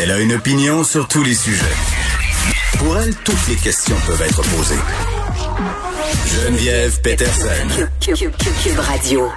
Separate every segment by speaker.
Speaker 1: Elle a une opinion sur tous les sujets. Pour elle, toutes les questions peuvent être posées. Geneviève Peterson.
Speaker 2: Cube Radio.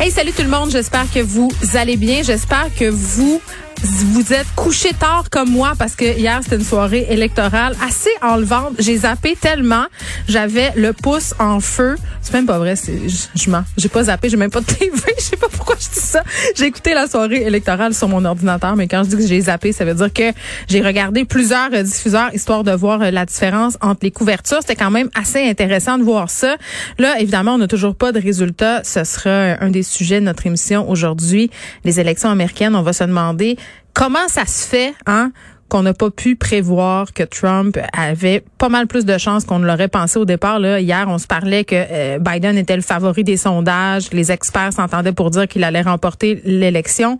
Speaker 3: Hey, salut tout le monde. J'espère que vous allez bien. J'espère que vous vous êtes couché tard comme moi parce que hier c'était une soirée électorale assez enlevante. J'ai zappé tellement, j'avais le pouce en feu. C'est même pas vrai, je, je mens. J'ai pas zappé, j'ai même pas de TV, je sais pas pourquoi je dis ça. J'ai écouté la soirée électorale sur mon ordinateur, mais quand je dis que j'ai zappé, ça veut dire que j'ai regardé plusieurs diffuseurs histoire de voir euh, la différence entre les couvertures. C'était quand même assez intéressant de voir ça. Là, évidemment, on n'a toujours pas de résultats. Ce sera un des sujets de notre émission aujourd'hui, les élections américaines. On va se demander comment ça se fait, hein, qu'on n'a pas pu prévoir que Trump avait pas mal plus de chances qu'on ne l'aurait pensé au départ. Là. Hier, on se parlait que euh, Biden était le favori des sondages. Les experts s'entendaient pour dire qu'il allait remporter l'élection.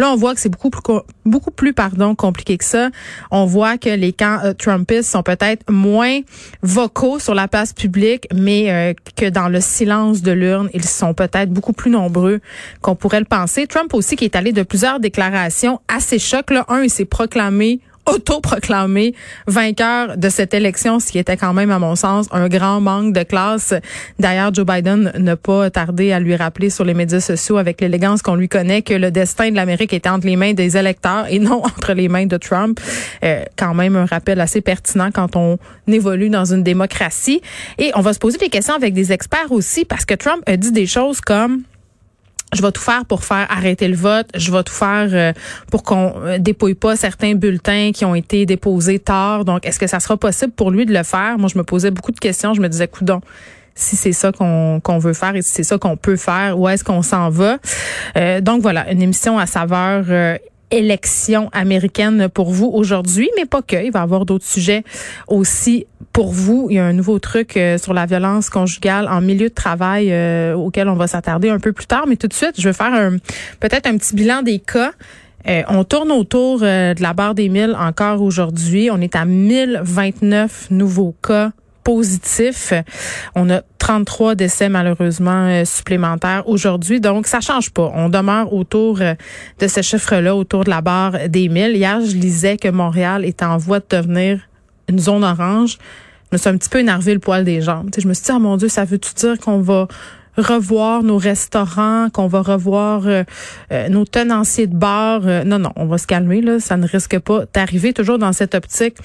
Speaker 3: Là, on voit que c'est beaucoup plus beaucoup plus pardon compliqué que ça. On voit que les camps euh, Trumpistes sont peut-être moins vocaux sur la place publique, mais euh, que dans le silence de l'urne, ils sont peut-être beaucoup plus nombreux qu'on pourrait le penser. Trump aussi qui est allé de plusieurs déclarations assez chocs. Là, un, il s'est proclamé autoproclamé vainqueur de cette élection, ce qui était quand même, à mon sens, un grand manque de classe. D'ailleurs, Joe Biden n'a pas tardé à lui rappeler sur les médias sociaux avec l'élégance qu'on lui connaît que le destin de l'Amérique était entre les mains des électeurs et non entre les mains de Trump. Euh, quand même un rappel assez pertinent quand on évolue dans une démocratie. Et on va se poser des questions avec des experts aussi parce que Trump a dit des choses comme je vais tout faire pour faire arrêter le vote. Je vais tout faire euh, pour qu'on euh, dépouille pas certains bulletins qui ont été déposés tard. Donc, est-ce que ça sera possible pour lui de le faire? Moi, je me posais beaucoup de questions. Je me disais, coudon, si c'est ça qu'on veut faire et si c'est ça qu'on peut faire, où est-ce qu'on s'en va? Euh, donc, voilà, une émission à saveur élection américaine pour vous aujourd'hui, mais pas que. Il va y avoir d'autres sujets aussi pour vous. Il y a un nouveau truc euh, sur la violence conjugale en milieu de travail euh, auquel on va s'attarder un peu plus tard. Mais tout de suite, je vais faire peut-être un petit bilan des cas. Euh, on tourne autour de la barre des 1000 encore aujourd'hui. On est à 1029 nouveaux cas positif. On a 33 décès malheureusement euh, supplémentaires aujourd'hui. Donc, ça change pas. On demeure autour euh, de ce chiffre-là, autour de la barre des 1000. Hier, je lisais que Montréal est en voie de devenir une zone orange. Je me suis un petit peu énervé le poil des jambes. je me suis dit, ah mon Dieu, ça veut-tu dire qu'on va revoir nos restaurants, qu'on va revoir euh, nos tenanciers de bar? non, non, on va se calmer, là. Ça ne risque pas d'arriver toujours dans cette optique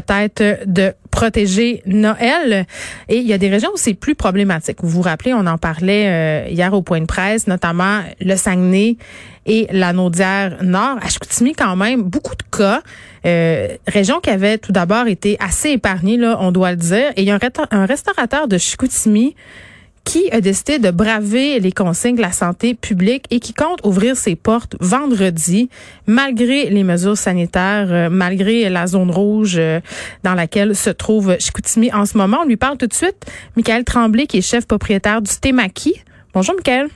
Speaker 3: peut-être de protéger Noël. Et il y a des régions où c'est plus problématique. Vous vous rappelez, on en parlait euh, hier au point de presse, notamment le Saguenay et la Naudière Nord. À Chicoutimi, quand même, beaucoup de cas. Euh, région qui avait tout d'abord été assez épargnée, là, on doit le dire. Et il y a un, un restaurateur de Chicoutimi qui a décidé de braver les consignes de la santé publique et qui compte ouvrir ses portes vendredi, malgré les mesures sanitaires, euh, malgré la zone rouge euh, dans laquelle se trouve Chicoutimi en ce moment. On lui parle tout de suite. Michael Tremblay, qui est chef propriétaire du Témaki. Bonjour, Michael.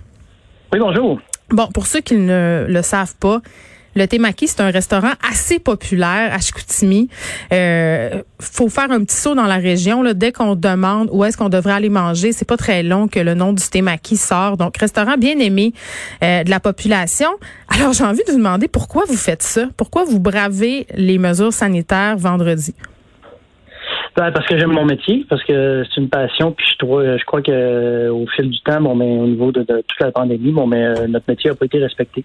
Speaker 4: Oui, bonjour.
Speaker 3: Bon, pour ceux qui ne le savent pas, le Temaki, c'est un restaurant assez populaire à Chicoutimi. Euh, faut faire un petit saut dans la région. Là, dès qu'on demande où est-ce qu'on devrait aller manger, c'est pas très long que le nom du Temaki sort. Donc, restaurant bien aimé euh, de la population. Alors, j'ai envie de vous demander pourquoi vous faites ça? Pourquoi vous bravez les mesures sanitaires vendredi?
Speaker 4: Ben, parce que j'aime mon métier, parce que c'est une passion, puis je trouve, je crois que au fil du temps, bon, mais au niveau de, toute la pandémie, bon, mais euh, notre métier n'a pas été respecté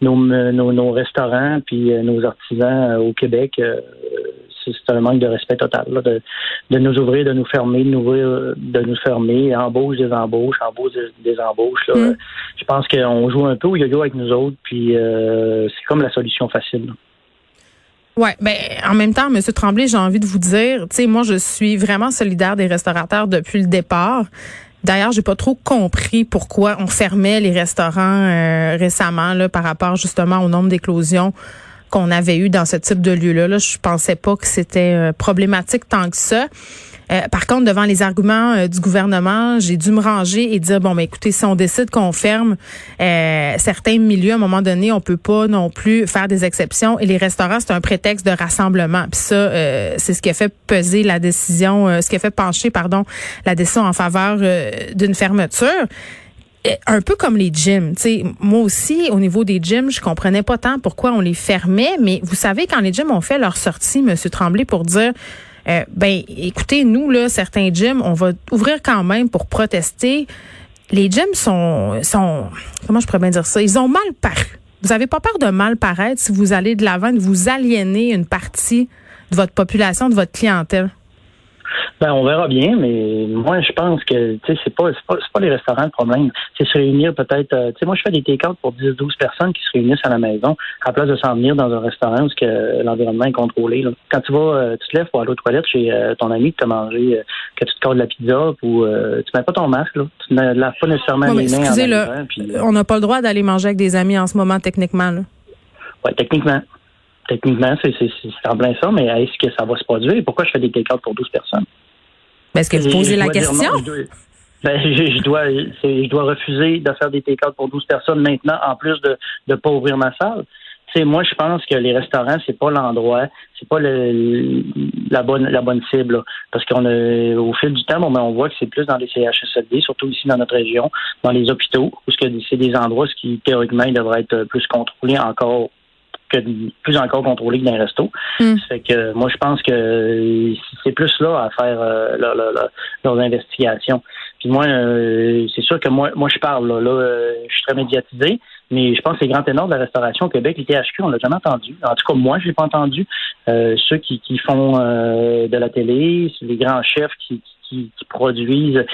Speaker 4: nos, nos, restaurants puis euh, nos artisans euh, au Québec, euh, c'est un manque de respect total de, de, nous ouvrir, de nous fermer, de nous, de nous fermer, embauche des embauches, embauche des, embauches. Mm. Je pense qu'on joue un peu au yo-yo avec nous autres, puis c'est comme la solution facile.
Speaker 3: Ouais, ben en même temps, Monsieur Tremblay, j'ai envie de vous dire, tu sais, moi je suis vraiment solidaire des restaurateurs depuis le départ. D'ailleurs, j'ai pas trop compris pourquoi on fermait les restaurants euh, récemment là, par rapport justement au nombre d'éclosions qu'on avait eu dans ce type de lieu-là. Là, je pensais pas que c'était euh, problématique tant que ça. Euh, par contre, devant les arguments euh, du gouvernement, j'ai dû me ranger et dire bon, ben écoutez, si on décide qu'on ferme euh, certains milieux, à un moment donné, on peut pas non plus faire des exceptions. Et les restaurants, c'est un prétexte de rassemblement. Puis ça, c'est ce qui a fait peser la décision, ce qui a fait pencher, pardon, la décision en faveur d'une fermeture. un peu comme les gyms. sais, moi aussi, au niveau des gyms, je comprenais pas tant pourquoi on les fermait, mais vous savez, quand les gyms ont fait leur sortie, M. Tremblay, pour dire euh, ben écoutez, nous, là, certains gyms, on va ouvrir quand même pour protester. Les gyms sont sont comment je pourrais bien dire ça? Ils ont mal paru. Vous avez pas peur de mal paraître si vous allez de l'avant, de vous aliéner une partie de votre population, de votre clientèle?
Speaker 4: Ben, on verra bien, mais moi, je pense que, tu sais, c'est pas, pas, pas, les restaurants le problème. C'est se réunir peut-être, euh, tu sais, moi, je fais des take pour 10, 12 personnes qui se réunissent à la maison, à place de s'en venir dans un restaurant où que l'environnement est contrôlé, là. Quand tu vas, euh, tu te lèves pour aller aux toilettes chez euh, ton ami, tu te manger, que tu te cordes de la pizza, ou tu mets pas ton masque, là. Tu ne laves pas nécessairement les mains.
Speaker 3: Excusez, là, on n'a pas le droit d'aller manger avec des amis en ce moment, techniquement, là.
Speaker 4: Ouais, techniquement techniquement, c'est en plein ça, mais est-ce que ça va se produire? Pourquoi je fais des take pour 12 personnes?
Speaker 3: Ben, est-ce que vous posez la question?
Speaker 4: Ben, je, dois, je dois refuser de faire des take pour 12 personnes maintenant, en plus de ne pas ouvrir ma salle. sais, moi, je pense que les restaurants, c'est pas l'endroit, c'est pas le, la bonne la bonne cible. parce qu'on au fil du temps, bon, ben, on voit que c'est plus dans les CHSLD, surtout ici dans notre région, dans les hôpitaux, où c'est des endroits qui théoriquement ils devraient être plus contrôlés encore que plus encore contrôlé que dans les restos. Mm. que moi, je pense que c'est plus là à faire euh, leurs investigations. Puis moi, euh, c'est sûr que moi, moi je parle là, là euh, je suis très médiatisé, mais je pense que les grands ténors de la restauration au Québec, les THQ, on l'a jamais entendu. En tout cas, moi, je l'ai pas entendu. ceux qui, qui font de la télé, les grands chefs qui, qui, qui produisent,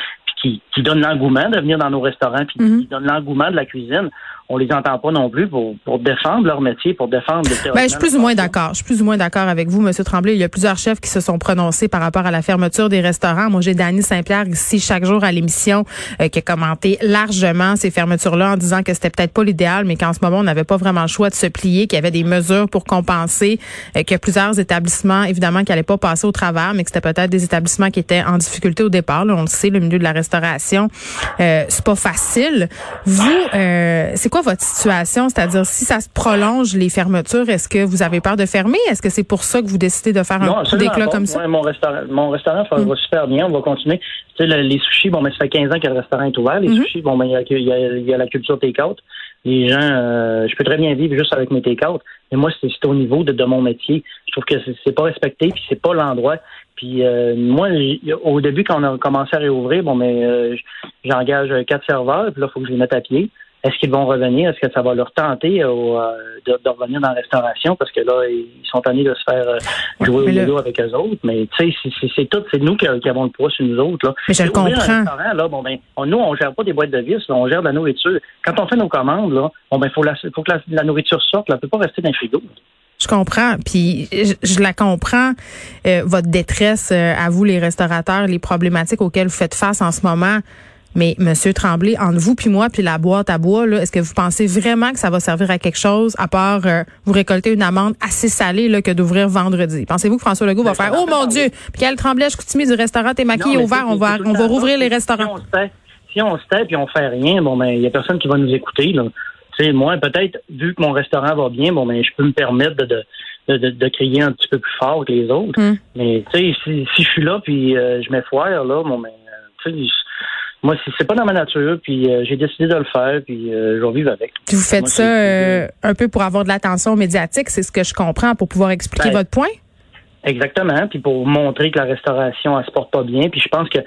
Speaker 4: qui, qui donnent l'engouement de venir dans nos restaurants, puis mm-hmm. qui donnent l'engouement de la cuisine on les entend pas non plus pour, pour défendre leur métier, pour défendre le
Speaker 3: ben, je suis plus ou moins d'accord. Je suis plus ou moins d'accord avec vous, Monsieur Tremblay. Il y a plusieurs chefs qui se sont prononcés par rapport à la fermeture des restaurants. Moi, j'ai Dany Saint-Pierre ici chaque jour à l'émission euh, qui a commenté largement ces fermetures-là en disant que c'était peut-être pas l'idéal, mais qu'en ce moment, on n'avait pas vraiment le choix de se plier, qu'il y avait des mesures pour compenser, euh, que plusieurs établissements, évidemment, qui n'allaient pas passer au travers, mais que c'était peut-être des établissements qui étaient en difficulté au départ. on le sait, le milieu de la restauration, euh, c'est pas facile. Vous, euh, c'est quoi votre situation? C'est-à-dire, si ça se prolonge, les fermetures, est-ce que vous avez peur de fermer? Est-ce que c'est pour ça que vous décidez de faire un déclat comme ça?
Speaker 4: mon restaurant, mon restaurant va mm. super bien. On va continuer. Tu sais, les sushis, bon, mais ça fait 15 ans que le restaurant est ouvert. Les mm-hmm. sushis, bon, ben, il y a, y, a, la culture take-out. Les gens, euh, je peux très bien vivre juste avec mes take-out. Mais moi, c'est au niveau de, de, mon métier. Je trouve que c'est pas respecté, puis c'est pas l'endroit. Puis euh, moi, au début, quand on a commencé à réouvrir, bon, mais euh, j'engage quatre serveurs, puis là, il faut que je les mette à pied. Est-ce qu'ils vont revenir? Est-ce que ça va leur tenter euh, de, revenir dans la restauration? Parce que là, ils sont tannés de se faire euh, jouer au vélo avec eux autres. Mais tu sais, c'est tout, c'est nous qui, avons le poids sur nous autres. Là.
Speaker 3: Mais je le comprends.
Speaker 4: Là, bon, ben, on, nous, on gère pas des boîtes de vis, on gère de la nourriture. Quand on fait nos commandes, là, bon, ben, faut, faut que la, nourriture sorte. Là, elle peut pas rester dans le frigo.
Speaker 3: Je comprends, puis je, la comprends, euh, votre détresse à vous, les restaurateurs, les problématiques auxquelles vous faites face en ce moment. Mais Monsieur Tremblay, entre vous puis moi puis la boîte à bois, est-ce que vous pensez vraiment que ça va servir à quelque chose à part euh, vous récolter une amende assez salée là, que d'ouvrir vendredi? Pensez-vous que François Legault va faire Oh mon Dieu, puis quel Tremblay, je coutumier du restaurant Témaki est ouvert, on va on va rouvrir les restaurants.
Speaker 4: Si on se tait puis on fait rien, bon ben il y a personne qui va nous écouter là. sais, moi, peut-être, vu que mon restaurant va bien, bon, ben, je peux me permettre de, de, de, crier un petit peu plus fort que les autres. Hmm. Mais, tu sais, si, si je suis là puis euh, je m'effoire, là, bon, ben, tu sais, moi, c'est pas dans ma nature, puis euh, j'ai décidé de le faire, puis euh, je vais vivre avec.
Speaker 3: vous faites ça euh, un peu pour avoir de l'attention médiatique, c'est ce que je comprends, pour pouvoir expliquer ben, votre point?
Speaker 4: Exactement, puis pour montrer que la restauration, elle se porte pas bien. Puis je pense que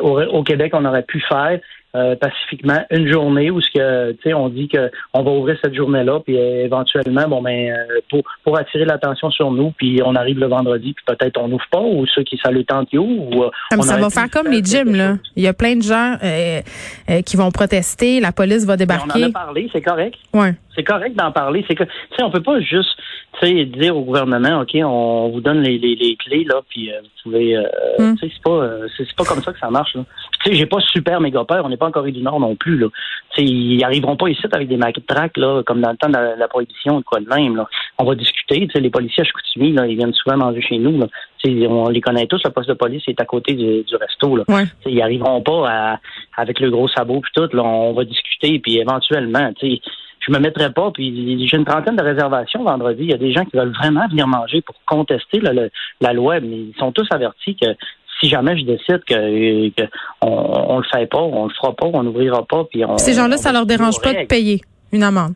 Speaker 4: au Québec, on aurait pu faire euh, pacifiquement une journée où ce que tu sais on dit que on va ouvrir cette journée-là puis éventuellement bon ben euh, pour pour attirer l'attention sur nous puis on arrive le vendredi puis peut-être on n'ouvre pas ou ceux qui ça le tente ou euh,
Speaker 3: ah, ça va faire comme les gyms là. il y a plein de gens qui vont protester la police va débarquer
Speaker 4: on en a parlé c'est correct.
Speaker 3: Ouais.
Speaker 4: C'est correct d'en parler c'est que tu sais on peut pas juste tu sais dire au gouvernement ok on vous donne les, les, clés là puis vous pouvez hmm. tu sais c'est pas c'est pas comme ça que ça marche là. Tu sais j'ai pas super méga peur on n'est pas en Corée du Nord non plus. Là. ils arriveront pas ici avec des matraques, là, comme dans le temps de la, prohibition ou quoi de même. Là. On va discuter. Les policiers à Chicoutimi, là, ils viennent souvent manger chez nous. Là. On les connaît tous, le poste de police est à côté du, resto. Là. Ils arriveront pas avec le gros sabot puis tout. Là, on va discuter, puis éventuellement, je me mettrai pas. Puis j'ai une trentaine de réservations vendredi. Il y a des gens qui veulent vraiment venir manger pour contester la loi, mais ils sont tous avertis que si jamais je décide que, que on, on le fait pas, on le fera pas, on n'ouvrira pas, puis on.
Speaker 3: Ces gens-là, ça leur dérange pas de payer une amende?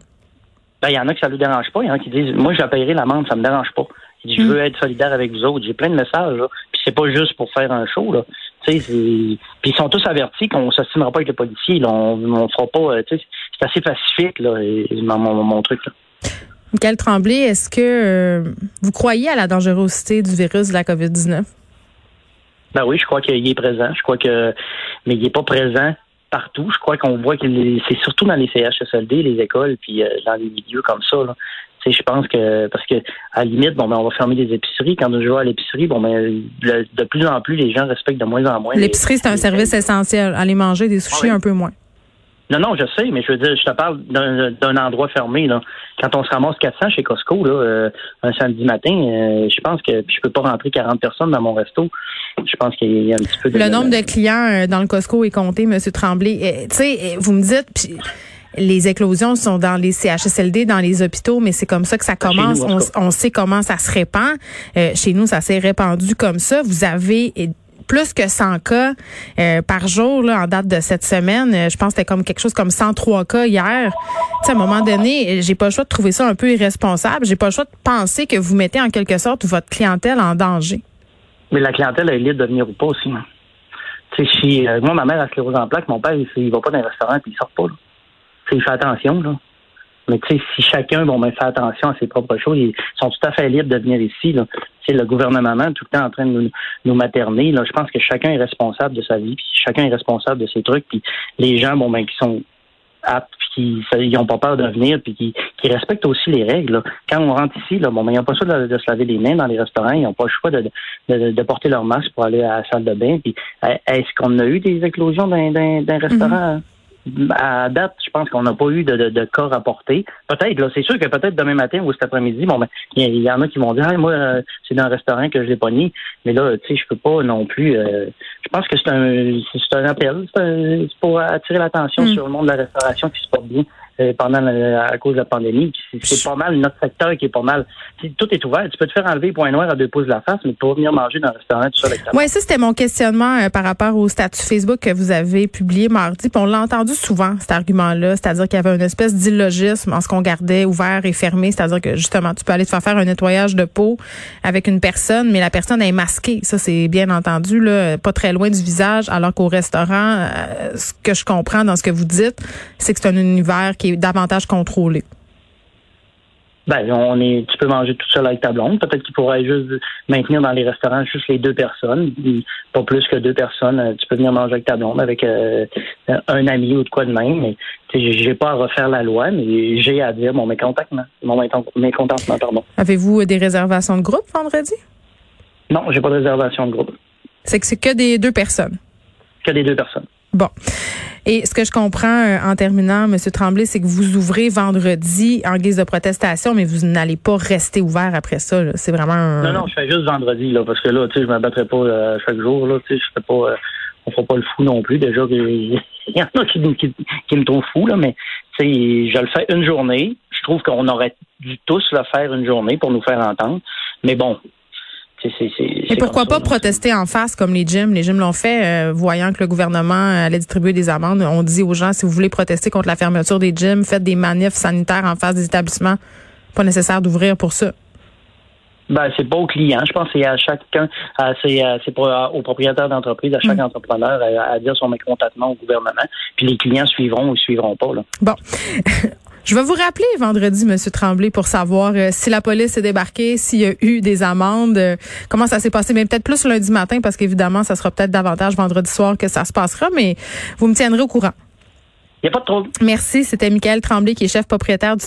Speaker 4: Ben, il y en a qui ça ne dérange pas. Il y en a qui disent, moi, je payerai l'amende, ça me dérange pas. Ils disent, Je veux être solidaire avec vous autres. J'ai plein de messages, là. Puis c'est pas juste pour faire un show, là. Puis ils sont tous avertis qu'on s'assinera pas avec les policiers, là. On, on fera pas, euh, c'est assez pacifique, là, et- et mon, mon, mon truc, là.
Speaker 3: Michael Tremblay, est-ce que euh, vous croyez à la dangerosité du virus de la COVID-19?
Speaker 4: Ben oui, je crois qu'il est présent. Je crois que, mais il est pas présent partout. Je crois qu'on voit que les- c'est surtout dans les CHSLD, les écoles, puis euh, dans les milieux comme ça. Là. Tu sais, je pense que parce que à la limite, bon, ben, on va fermer des épiceries. Quand je vais à l'épicerie, bon, ben, le- de plus en plus, les gens respectent de moins en moins. les-
Speaker 3: L'épicerie, c'est un
Speaker 4: les
Speaker 3: service essentiel. Aller manger des sushis,
Speaker 4: Ah
Speaker 3: un peu moins.
Speaker 4: Non, non, je sais, mais je veux dire, je te parle d'un d'un endroit fermé. Là. Quand on se ramasse 400 chez Costco, là, euh, un samedi matin, euh, je pense que je peux pas rentrer 40 personnes dans mon resto. Je pense qu'il y a un petit peu de...
Speaker 3: Le nombre de clients euh, dans le Costco est compté, M. Tremblay. Euh, Tu sais, euh, vous me dites, puis les éclosions sont dans les CHSLD, dans les hôpitaux, mais c'est comme ça que ça
Speaker 4: Chez
Speaker 3: commence.
Speaker 4: nous,
Speaker 3: on, on sait comment ça se répand. Euh, chez nous, ça s'est répandu comme ça. Vous avez plus que 100 cas euh, par jour là, en date de cette semaine. Euh, je pense que c'était comme quelque chose comme 103 cas hier. Tu sais, à un moment donné, j'ai pas le choix de trouver ça un peu irresponsable. J'ai pas le choix de penser que vous mettez en quelque sorte votre clientèle en danger.
Speaker 4: Mais la clientèle est libre de venir ou pas aussi. hein. Si, euh, moi, ma mère a sclérose en plaques, mon père, il, va pas dans un restaurant puis il sort pas. Là. Il fait attention, là. Mais tu sais, si chacun bon, ben, fait attention à ses propres choses, ils sont tout à fait libres de venir ici. Là. Sais, le gouvernement tout le temps en train de nous, nous materner. Là. Je pense que chacun est responsable de sa vie, puis chacun est responsable de ses trucs. Puis les gens, bon ben, qui sont aptes, puis qui ils ont pas peur de venir, puis qui, qui respectent aussi les règles. là. Quand on rentre ici, là, bon, ben, ils n'ont pas ça de, de se laver les mains dans les restaurants, ils n'ont pas le choix de, de, de porter leur masque pour aller à la salle de bain. Puis euh, est-ce qu'on a eu des éclosions d'un, d'un restaurant? hein? À date, je pense qu'on n'a pas eu de, de, de cas rapportés. Peut-être, là, c'est sûr que peut-être demain matin ou cet après-midi, bon ben, il y, en a qui vont dire Ah, moi, euh, c'est dans un restaurant que je l'ai pas mis. Mais là, tu sais, je peux pas non plus. euh, je pense que c'est un c'est un appel. C'est un- c'est pour attirer l'attention
Speaker 3: Mm.
Speaker 4: sur le monde de la restauration qui se porte bien pendant la- à cause de la pandémie. C'est pas mal notre secteur qui est pas mal. Tout est ouvert. Tu peux te faire enlever les points noirs à deux pouces de la face, mais tu peux venir manger dans un restaurant tout seul
Speaker 3: Oui, ça, c'était mon questionnement euh, par rapport au statut Facebook que vous avez publié mardi. Puis on l'a entendu souvent, cet argument-là, c'est-à-dire qu'il y avait une espèce d'illogisme en ce qu'on gardait ouvert et fermé, c'est-à-dire que justement, tu peux aller te faire faire un nettoyage de peau avec une personne, mais la personne est masquée. Ça, c'est bien entendu, là, pas très loin du visage, alors qu'au restaurant, euh, ce que je comprends dans ce que vous dites, c'est que c'est un univers qui est davantage contrôlé?
Speaker 4: Ben, on est, tu peux manger tout seul avec ta blonde. Peut-être qu'il pourrait juste maintenir dans les restaurants juste les deux personnes, pas plus que deux personnes. Euh, Tu peux venir manger avec ta blonde, avec euh, un ami ou de quoi de même. Mais j'ai pas à refaire la loi, mais j'ai à dire mon mécontentement, mon mécon- mécontentement, pardon.
Speaker 3: Avez-vous euh, des réservations de groupe vendredi?
Speaker 4: Non, j'ai pas de réservation de groupe.
Speaker 3: C'est que c'est que des deux personnes.
Speaker 4: Que des deux personnes.
Speaker 3: Bon. Et ce que je comprends euh, en terminant, M. Tremblay, c'est que vous ouvrez vendredi en guise de protestation, mais vous n'allez pas rester ouvert après ça. C'est vraiment un...
Speaker 4: Non, non, je fais juste vendredi, là, parce que là, tu sais, je me battrai pas euh, chaque jour, là, tu sais, je fais pas, euh, on fera pas le fou non plus. Déjà, il y en a qui, qui, qui me trouvent fou, là, mais, tu sais, je le fais une journée. Je trouve qu'on aurait dû tous le faire une journée pour nous faire entendre. Mais bon, tu sais, c'est, c'est,
Speaker 3: Et pourquoi pas protester en face comme les gyms? Les gyms l'ont fait, euh, voyant que le gouvernement allait distribuer des amendes. On dit aux gens, si vous voulez protester contre la fermeture des gyms, faites des manifs sanitaires en face des établissements. Pas nécessaire d'ouvrir pour ça.
Speaker 4: Ben, c'est pas aux clients. Je pense que c'est à chacun, c'est, aux propriétaires d'entreprise, à chaque
Speaker 3: Mm.
Speaker 4: entrepreneur à, à dire son mécontentement au gouvernement. Puis les clients suivront ou suivront pas, là.
Speaker 3: Bon. Je vais vous rappeler vendredi, Monsieur Tremblay, pour savoir euh, si la police est débarquée, s'il y a eu des amendes, euh, comment ça s'est passé, mais peut-être plus lundi matin, parce qu'évidemment, ça sera peut-être davantage vendredi soir que ça se passera, mais vous me tiendrez au courant.
Speaker 4: Il n'y a pas de trouble.
Speaker 3: Merci. C'était Michael Tremblay, qui est chef propriétaire du